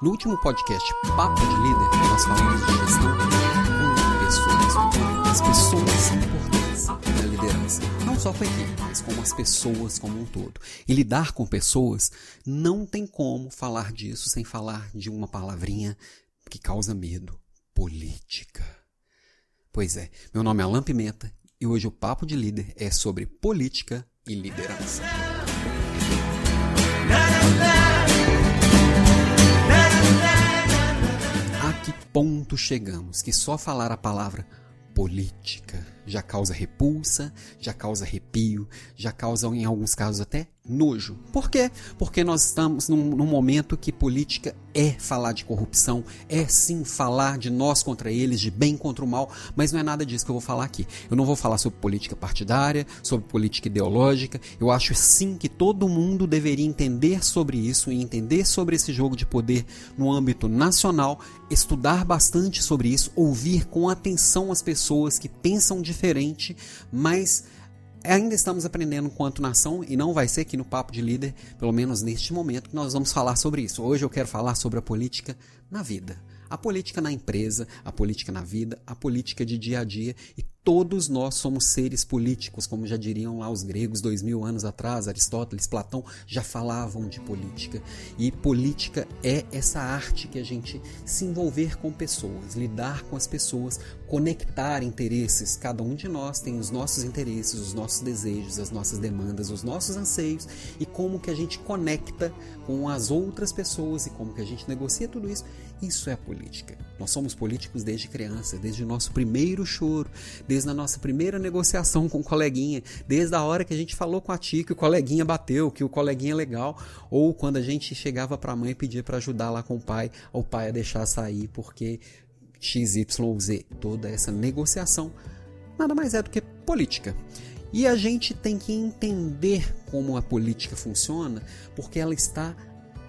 No último podcast Papo de Líder, nós falamos de gestão com pessoas. As pessoas importantes na liderança. Não só com a equipe, mas como as pessoas como um todo. E lidar com pessoas, não tem como falar disso sem falar de uma palavrinha que causa medo: política. Pois é, meu nome é Alan Pimenta e hoje o Papo de Líder é sobre política e liderança. Que ponto chegamos? Que só falar a palavra política já causa repulsa, já causa arrepio, já causa, em alguns casos, até nojo. Por quê? Porque nós estamos num, num, momento que política é falar de corrupção, é sim falar de nós contra eles, de bem contra o mal, mas não é nada disso que eu vou falar aqui. Eu não vou falar sobre política partidária, sobre política ideológica. Eu acho sim que todo mundo deveria entender sobre isso e entender sobre esse jogo de poder no âmbito nacional, estudar bastante sobre isso, ouvir com atenção as pessoas que pensam diferente, mas ainda estamos aprendendo quanto nação e não vai ser aqui no Papo de Líder, pelo menos neste momento, que nós vamos falar sobre isso. Hoje eu quero falar sobre a política na vida. A política na empresa, a política na vida, a política de dia a dia e Todos nós somos seres políticos, como já diriam lá os gregos dois mil anos atrás, Aristóteles, Platão já falavam de política. E política é essa arte que a gente se envolver com pessoas, lidar com as pessoas, conectar interesses. Cada um de nós tem os nossos interesses, os nossos desejos, as nossas demandas, os nossos anseios e como que a gente conecta com as outras pessoas e como que a gente negocia tudo isso. Isso é a política. Nós somos políticos desde criança, desde o nosso primeiro choro, desde a nossa primeira negociação com o coleguinha, desde a hora que a gente falou com a tia que o coleguinha bateu, que o coleguinha é legal, ou quando a gente chegava para a mãe e pedia para ajudar lá com o pai, o pai a deixar sair porque XYZ, toda essa negociação nada mais é do que política. E a gente tem que entender como a política funciona, porque ela está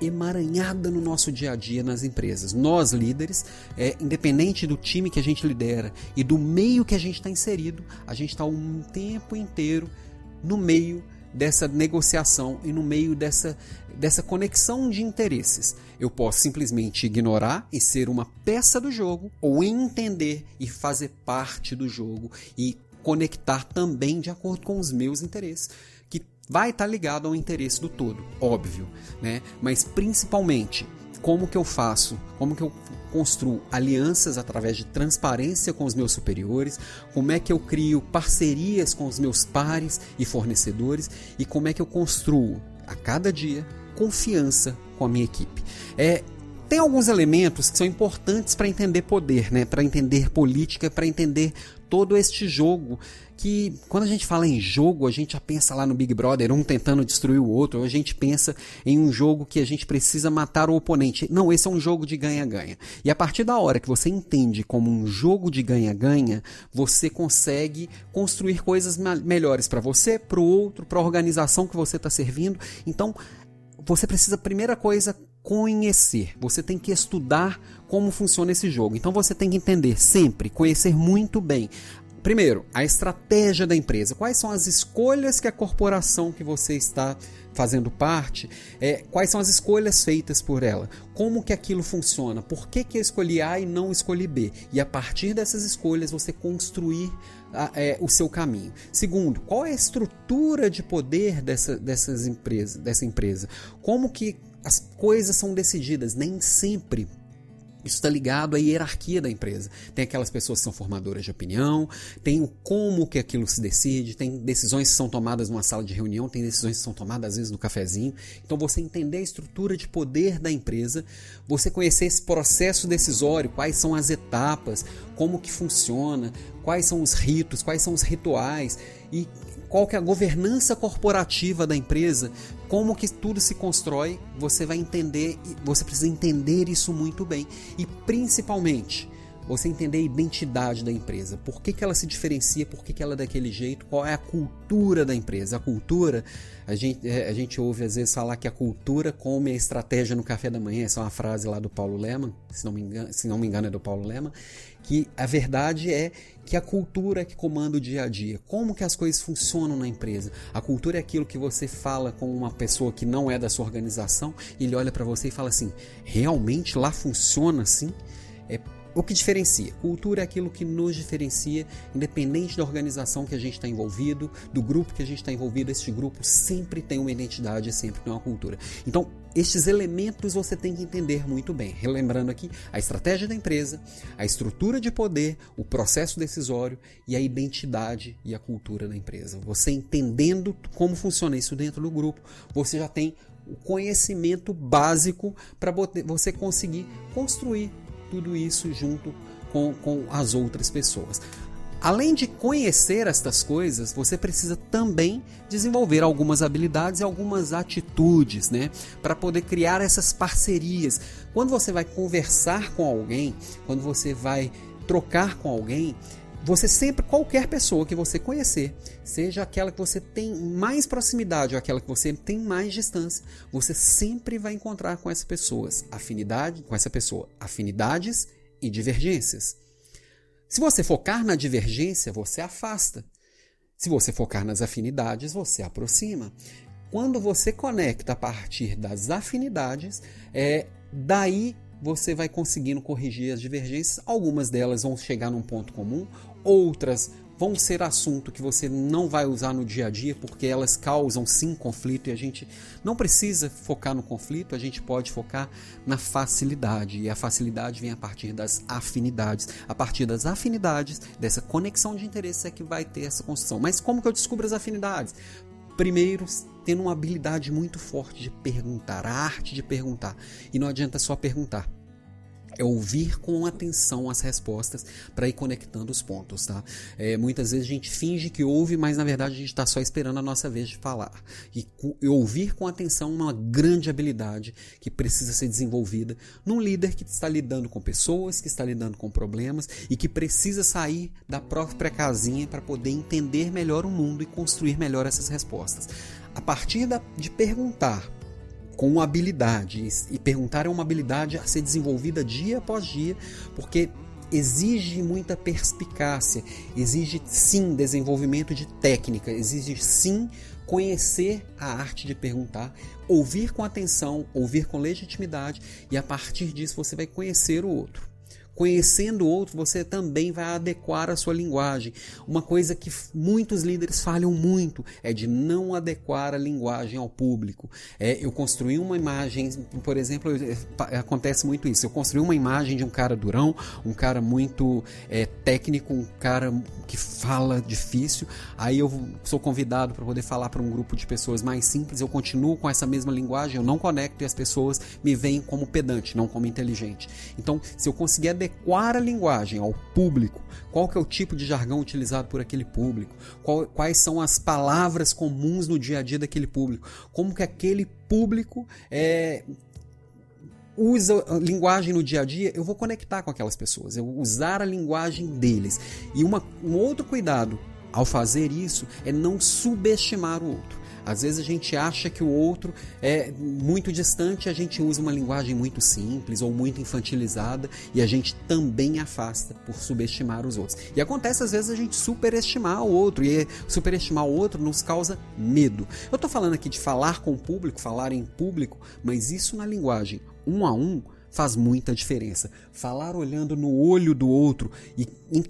emaranhada no nosso dia a dia nas empresas. Nós, líderes, é, independente do time que a gente lidera e do meio que a gente está inserido, a gente está um tempo inteiro no meio dessa negociação e no meio dessa, dessa conexão de interesses. Eu posso simplesmente ignorar e ser uma peça do jogo, ou entender e fazer parte do jogo e conectar também de acordo com os meus interesses vai estar tá ligado ao interesse do todo, óbvio, né? Mas principalmente, como que eu faço? Como que eu construo alianças através de transparência com os meus superiores? Como é que eu crio parcerias com os meus pares e fornecedores? E como é que eu construo a cada dia confiança com a minha equipe? É tem alguns elementos que são importantes para entender poder, né? para entender política, para entender todo este jogo que quando a gente fala em jogo, a gente já pensa lá no Big Brother, um tentando destruir o outro, ou a gente pensa em um jogo que a gente precisa matar o oponente. Não, esse é um jogo de ganha-ganha. E a partir da hora que você entende como um jogo de ganha-ganha, você consegue construir coisas melhores para você, para o outro, para a organização que você está servindo. Então, você precisa, primeira coisa, conhecer. Você tem que estudar como funciona esse jogo. Então você tem que entender sempre, conhecer muito bem. Primeiro, a estratégia da empresa. Quais são as escolhas que a corporação que você está fazendo parte, é, quais são as escolhas feitas por ela, como que aquilo funciona, por que, que eu escolhi A e não escolhi B, e a partir dessas escolhas você construir a, é, o seu caminho. Segundo, qual é a estrutura de poder dessa, dessas empresas, dessa empresa, como que as coisas são decididas, nem sempre isso está ligado à hierarquia da empresa. Tem aquelas pessoas que são formadoras de opinião, tem o como que aquilo se decide, tem decisões que são tomadas numa sala de reunião, tem decisões que são tomadas às vezes no cafezinho. Então você entender a estrutura de poder da empresa, você conhecer esse processo decisório, quais são as etapas, como que funciona, quais são os ritos, quais são os rituais e qual que é a governança corporativa da empresa, como que tudo se constrói, você vai entender, você precisa entender isso muito bem. E principalmente, você entender a identidade da empresa. Por que, que ela se diferencia, por que, que ela é daquele jeito, qual é a cultura da empresa. A cultura, a gente, é, a gente ouve às vezes falar que a cultura come a estratégia no café da manhã. Essa é uma frase lá do Paulo Leman, se não me engano, se não me engano é do Paulo Leman, que a verdade é que a cultura é que comanda o dia a dia. Como que as coisas funcionam na empresa? A cultura é aquilo que você fala com uma pessoa que não é da sua organização, ele olha para você e fala assim: "Realmente lá funciona assim?" É o que diferencia? Cultura é aquilo que nos diferencia, independente da organização que a gente está envolvido, do grupo que a gente está envolvido. Este grupo sempre tem uma identidade, sempre tem uma cultura. Então, estes elementos você tem que entender muito bem. Relembrando aqui a estratégia da empresa, a estrutura de poder, o processo decisório e a identidade e a cultura da empresa. Você entendendo como funciona isso dentro do grupo, você já tem o conhecimento básico para você conseguir construir tudo isso junto com, com as outras pessoas. Além de conhecer estas coisas, você precisa também desenvolver algumas habilidades e algumas atitudes, né, para poder criar essas parcerias. Quando você vai conversar com alguém, quando você vai trocar com alguém, você sempre, qualquer pessoa que você conhecer, seja aquela que você tem mais proximidade ou aquela que você tem mais distância, você sempre vai encontrar com essas pessoas afinidade, com essa pessoa, afinidades e divergências. Se você focar na divergência, você afasta. Se você focar nas afinidades, você aproxima. Quando você conecta a partir das afinidades, é daí você vai conseguindo corrigir as divergências. Algumas delas vão chegar num ponto comum, outras vão ser assunto que você não vai usar no dia a dia porque elas causam sim conflito e a gente não precisa focar no conflito, a gente pode focar na facilidade e a facilidade vem a partir das afinidades. A partir das afinidades, dessa conexão de interesses é que vai ter essa construção. Mas como que eu descubro as afinidades? Primeiro, tendo uma habilidade muito forte de perguntar, a arte de perguntar. E não adianta só perguntar é ouvir com atenção as respostas para ir conectando os pontos, tá? É, muitas vezes a gente finge que ouve, mas na verdade a gente está só esperando a nossa vez de falar. E, e ouvir com atenção é uma grande habilidade que precisa ser desenvolvida num líder que está lidando com pessoas, que está lidando com problemas e que precisa sair da própria casinha para poder entender melhor o mundo e construir melhor essas respostas. A partir da, de perguntar com habilidade. E perguntar é uma habilidade a ser desenvolvida dia após dia, porque exige muita perspicácia, exige sim desenvolvimento de técnica, exige sim conhecer a arte de perguntar, ouvir com atenção, ouvir com legitimidade e a partir disso você vai conhecer o outro. Conhecendo o outro, você também vai adequar a sua linguagem. Uma coisa que muitos líderes falham muito é de não adequar a linguagem ao público. É, eu construí uma imagem, por exemplo, acontece muito isso. Eu construí uma imagem de um cara durão, um cara muito é, técnico, um cara que fala difícil. Aí eu sou convidado para poder falar para um grupo de pessoas mais simples. Eu continuo com essa mesma linguagem, eu não conecto e as pessoas me veem como pedante, não como inteligente. Então, se eu conseguir adequar adequar a linguagem ao público, qual que é o tipo de jargão utilizado por aquele público, qual, quais são as palavras comuns no dia a dia daquele público, como que aquele público é, usa linguagem no dia a dia, eu vou conectar com aquelas pessoas, eu vou usar a linguagem deles. E uma, um outro cuidado ao fazer isso é não subestimar o outro. Às vezes a gente acha que o outro é muito distante, a gente usa uma linguagem muito simples ou muito infantilizada e a gente também afasta por subestimar os outros. E acontece às vezes a gente superestimar o outro e superestimar o outro nos causa medo. Eu estou falando aqui de falar com o público, falar em público, mas isso na linguagem um a um faz muita diferença. Falar olhando no olho do outro e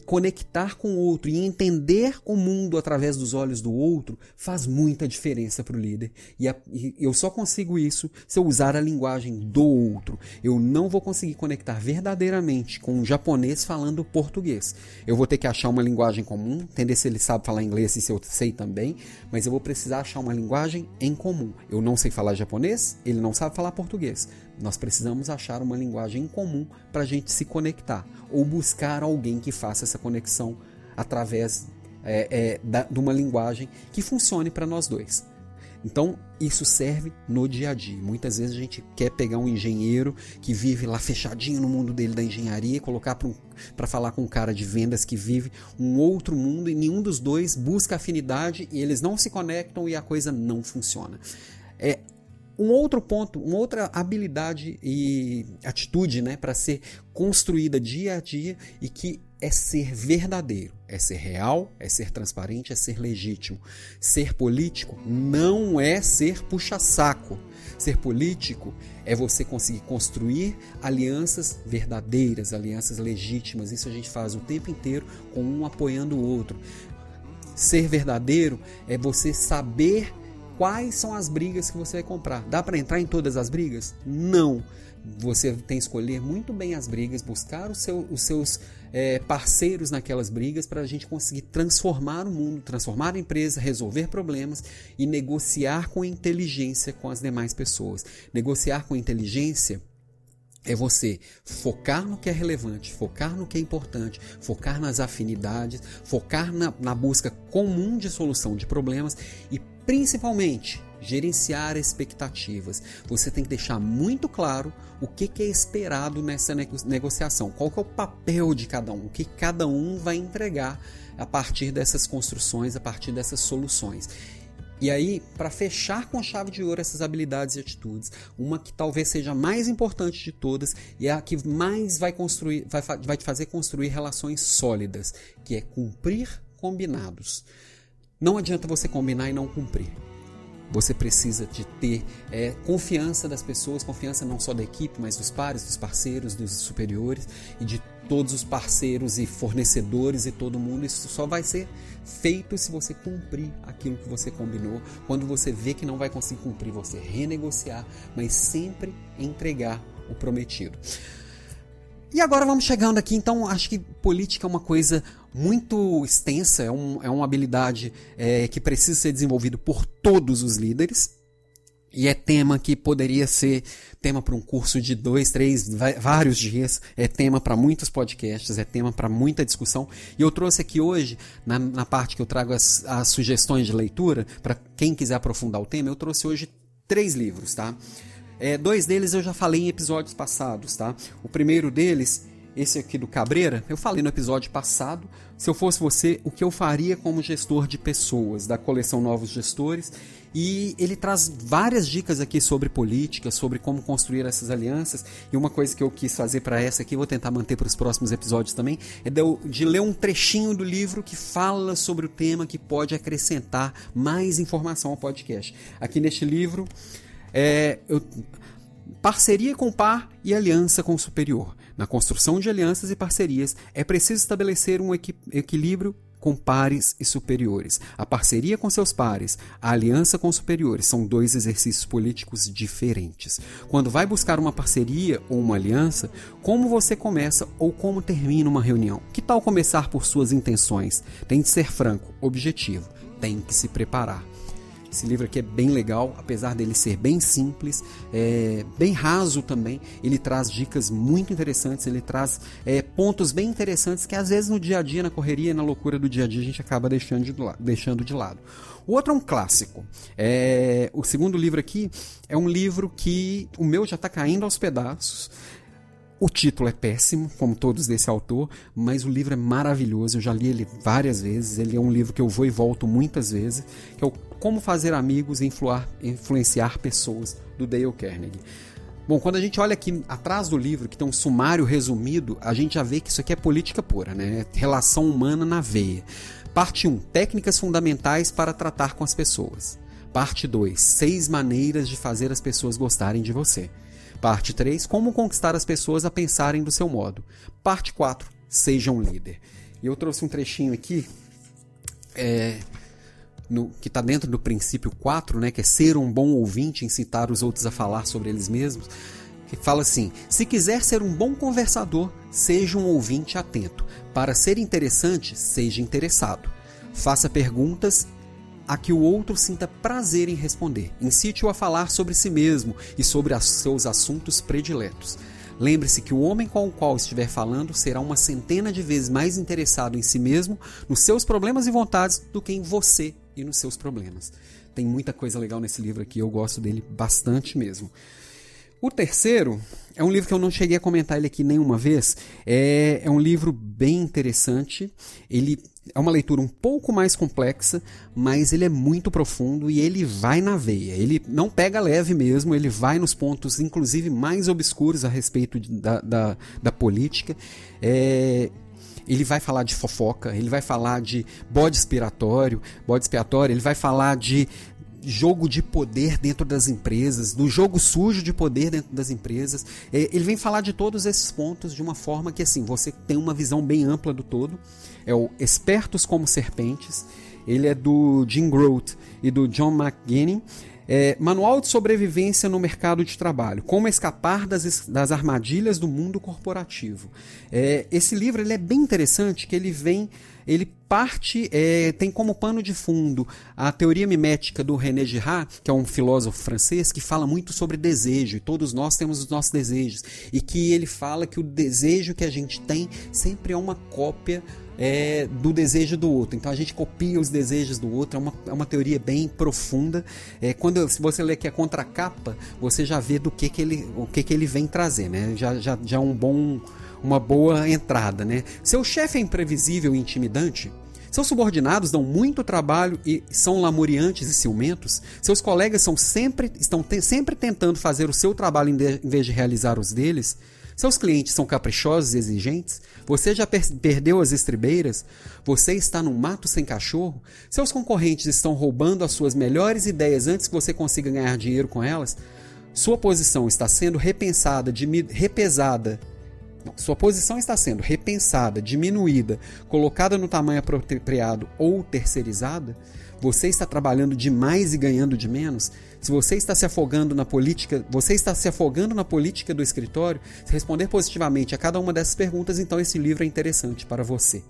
conectar com o outro e entender o mundo através dos olhos do outro faz muita diferença para o líder. E, a, e, eu só consigo isso se eu usar a linguagem do outro. Eu não vou conseguir conectar verdadeiramente com um japonês falando português. Eu vou ter que achar uma linguagem comum, entender se ele sabe falar inglês e se eu sei também, mas eu vou precisar achar uma linguagem em comum. Eu não sei falar japonês, ele não sabe falar português. Nós precisamos achar uma linguagem em comum para a gente se conectar ou buscar alguém que faça essa conexão através é, é, da, de uma linguagem que funcione para nós dois. Então, isso serve no dia a dia. Muitas vezes a gente quer pegar um engenheiro que vive lá fechadinho no mundo dele da engenharia e colocar para um, falar com um cara de vendas que vive um outro mundo e nenhum dos dois busca afinidade e eles não se conectam e a coisa não funciona. É, um outro ponto, uma outra habilidade e atitude né, para ser construída dia a dia e que é ser verdadeiro, é ser real, é ser transparente, é ser legítimo. Ser político não é ser puxa-saco. Ser político é você conseguir construir alianças verdadeiras, alianças legítimas. Isso a gente faz o tempo inteiro com um apoiando o outro. Ser verdadeiro é você saber quais são as brigas que você vai comprar. Dá para entrar em todas as brigas? Não. Você tem que escolher muito bem as brigas, buscar seu, os seus é, parceiros naquelas brigas para a gente conseguir transformar o mundo, transformar a empresa, resolver problemas e negociar com inteligência com as demais pessoas. Negociar com inteligência é você focar no que é relevante, focar no que é importante, focar nas afinidades, focar na, na busca comum de solução de problemas e principalmente gerenciar expectativas. Você tem que deixar muito claro o que, é esperado nessa negociação, qual é o papel de cada um, o que cada um vai entregar a partir dessas construções, a partir dessas soluções. E aí, para fechar com chave de ouro essas habilidades e atitudes, uma que talvez seja a mais importante de todas e é a que mais vai construir, vai, vai te fazer construir relações sólidas, que é cumprir combinados. Não adianta você combinar e não cumprir. Você precisa de ter é, confiança das pessoas, confiança não só da equipe, mas dos pares, dos parceiros, dos superiores e de todos os parceiros e fornecedores e todo mundo. Isso só vai ser feito se você cumprir aquilo que você combinou. Quando você vê que não vai conseguir cumprir, você renegociar, mas sempre entregar o prometido. E agora vamos chegando aqui, então acho que política é uma coisa muito extensa, é, um, é uma habilidade é, que precisa ser desenvolvida por todos os líderes. E é tema que poderia ser tema para um curso de dois, três, vários dias. É tema para muitos podcasts, é tema para muita discussão. E eu trouxe aqui hoje, na, na parte que eu trago as, as sugestões de leitura, para quem quiser aprofundar o tema, eu trouxe hoje três livros, tá? É, dois deles eu já falei em episódios passados, tá? O primeiro deles esse aqui do Cabreira, eu falei no episódio passado. Se eu fosse você, o que eu faria como gestor de pessoas da coleção Novos Gestores. E ele traz várias dicas aqui sobre política, sobre como construir essas alianças. E uma coisa que eu quis fazer para essa aqui, vou tentar manter para os próximos episódios também, é de, de ler um trechinho do livro que fala sobre o tema que pode acrescentar mais informação ao podcast. Aqui neste livro, é, eu, parceria com o par e aliança com o superior. Na construção de alianças e parcerias, é preciso estabelecer um equi equilíbrio com pares e superiores. A parceria com seus pares, a aliança com superiores são dois exercícios políticos diferentes. Quando vai buscar uma parceria ou uma aliança, como você começa ou como termina uma reunião? Que tal começar por suas intenções? Tem de ser franco, objetivo, tem que se preparar. Esse livro aqui é bem legal, apesar dele ser bem simples, é, bem raso também. Ele traz dicas muito interessantes, ele traz é, pontos bem interessantes que às vezes no dia a dia, na correria, na loucura do dia a dia, a gente acaba deixando de, deixando de lado. O outro é um clássico. É, o segundo livro aqui é um livro que o meu já está caindo aos pedaços. O título é péssimo, como todos desse autor, mas o livro é maravilhoso. Eu já li ele várias vezes. Ele é um livro que eu vou e volto muitas vezes, que é o Como Fazer Amigos e Influenciar Pessoas, do Dale Carnegie. Bom, quando a gente olha aqui atrás do livro, que tem um sumário resumido, a gente já vê que isso aqui é política pura, né? Relação humana na veia. Parte 1: Técnicas fundamentais para tratar com as pessoas. Parte 2: Seis maneiras de fazer as pessoas gostarem de você. Parte 3, como conquistar as pessoas a pensarem do seu modo. Parte 4, seja um líder. E eu trouxe um trechinho aqui, é, no, que está dentro do princípio 4, né, que é ser um bom ouvinte, incitar os outros a falar sobre eles mesmos, que fala assim: se quiser ser um bom conversador, seja um ouvinte atento. Para ser interessante, seja interessado. Faça perguntas a que o outro sinta prazer em responder. Incite-o a falar sobre si mesmo e sobre os seus assuntos prediletos. Lembre-se que o homem com o qual estiver falando será uma centena de vezes mais interessado em si mesmo, nos seus problemas e vontades, do que em você e nos seus problemas. tem muita coisa legal nesse livro aqui, eu gosto dele bastante mesmo. O terceiro é um livro que eu não cheguei a comentar ele aqui nenhuma vez. É, é um livro bem interessante. Ele é uma leitura um pouco mais complexa, mas ele é muito profundo e ele vai na veia. Ele não pega leve mesmo, ele vai nos pontos, inclusive, mais obscuros a respeito de, da, da, da, política. É, ele vai falar de fofoca, ele vai falar de bode expiratório, bode expiatório, ele vai falar de jogo de poder dentro das empresas, do jogo sujo de poder dentro das empresas. É, ele vem falar de todos esses pontos de uma forma que assim você tem uma visão bem ampla do todo. É o Espertos como Serpentes. Ele é do Jim Groth e do John McGinnis. É, Manual de Sobrevivência no Mercado de Trabalho. Como escapar das, das armadilhas do mundo corporativo. É, esse livro ele é bem interessante, que ele vem ele parte, é, tem como pano de fundo a teoria mimética do René Girard, que é um filósofo francês que fala muito sobre desejo, e todos nós temos os nossos desejos, e que ele fala que o desejo que a gente tem sempre é uma cópia é, do desejo do outro. Então a gente copia os desejos do outro, é uma, é uma teoria bem profunda. É, quando se você lê que é contracapa, você já vê do que, que ele, o que, que ele vem trazer, né? Já, já, já é um bom uma boa entrada, né? Seu chefe é imprevisível e intimidante? Seus subordinados dão muito trabalho e são lamuriantes e ciumentos? Seus colegas são sempre, estão te, sempre tentando fazer o seu trabalho em, de, em vez de realizar os deles? Seus clientes são caprichosos e exigentes? Você já per perdeu as estribeiras? Você está num mato sem cachorro? Seus concorrentes estão roubando as suas melhores ideias antes que você consiga ganhar dinheiro com elas? Sua posição está sendo repensada, repesada sua posição está sendo repensada, diminuída, colocada no tamanho apropriado ou terceirizada? Você está trabalhando demais e ganhando de menos? Se você está se afogando na política, você está se afogando na política do escritório? Se responder positivamente a cada uma dessas perguntas, então esse livro é interessante para você.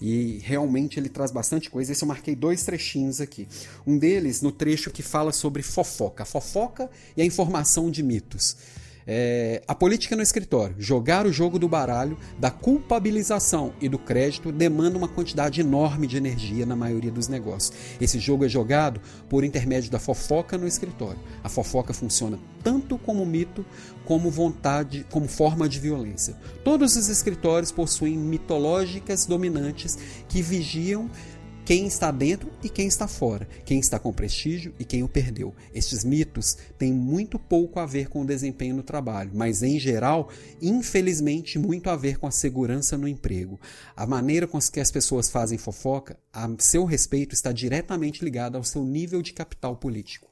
E realmente ele traz bastante coisa. Esse eu marquei dois trechinhos aqui. Um deles no trecho que fala sobre fofoca, a fofoca e a informação de mitos. É, a política no escritório, jogar o jogo do baralho, da culpabilização e do crédito demanda uma quantidade enorme de energia na maioria dos negócios. Esse jogo é jogado por intermédio da fofoca no escritório. A fofoca funciona tanto como mito, como vontade, como forma de violência. Todos os escritórios possuem mitológicas dominantes que vigiam quem está dentro e quem está fora, quem está com prestígio e quem o perdeu. Estes mitos têm muito pouco a ver com o desempenho no trabalho, mas em geral, infelizmente, muito a ver com a segurança no emprego. A maneira com que as pessoas fazem fofoca, a seu respeito, está diretamente ligada ao seu nível de capital político.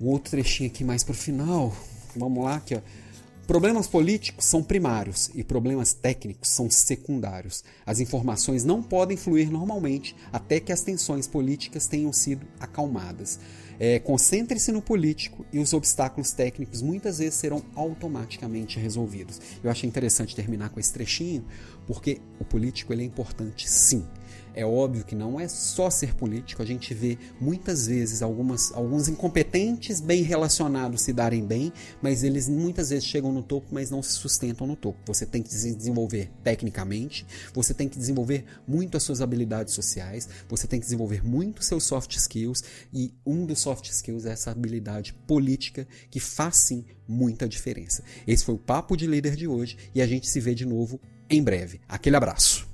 Um outro trechinho aqui mais para o final. Vamos lá, aqui, ó. Problemas políticos são primários e problemas técnicos são secundários. As informações não podem fluir normalmente até que as tensões políticas tenham sido acalmadas. É, Concentre-se no político e os obstáculos técnicos muitas vezes serão automaticamente resolvidos. Eu achei interessante terminar com esse trechinho, porque o político ele é importante sim. É óbvio que não é só ser político, a gente vê muitas vezes algumas, alguns incompetentes bem relacionados se darem bem, mas eles muitas vezes chegam no topo, mas não se sustentam no topo. Você tem que se desenvolver tecnicamente, você tem que desenvolver muito as suas habilidades sociais, você tem que desenvolver muito seus soft skills, e um dos soft skills é essa habilidade política que faz sim muita diferença. Esse foi o Papo de Líder de hoje e a gente se vê de novo em breve. Aquele abraço.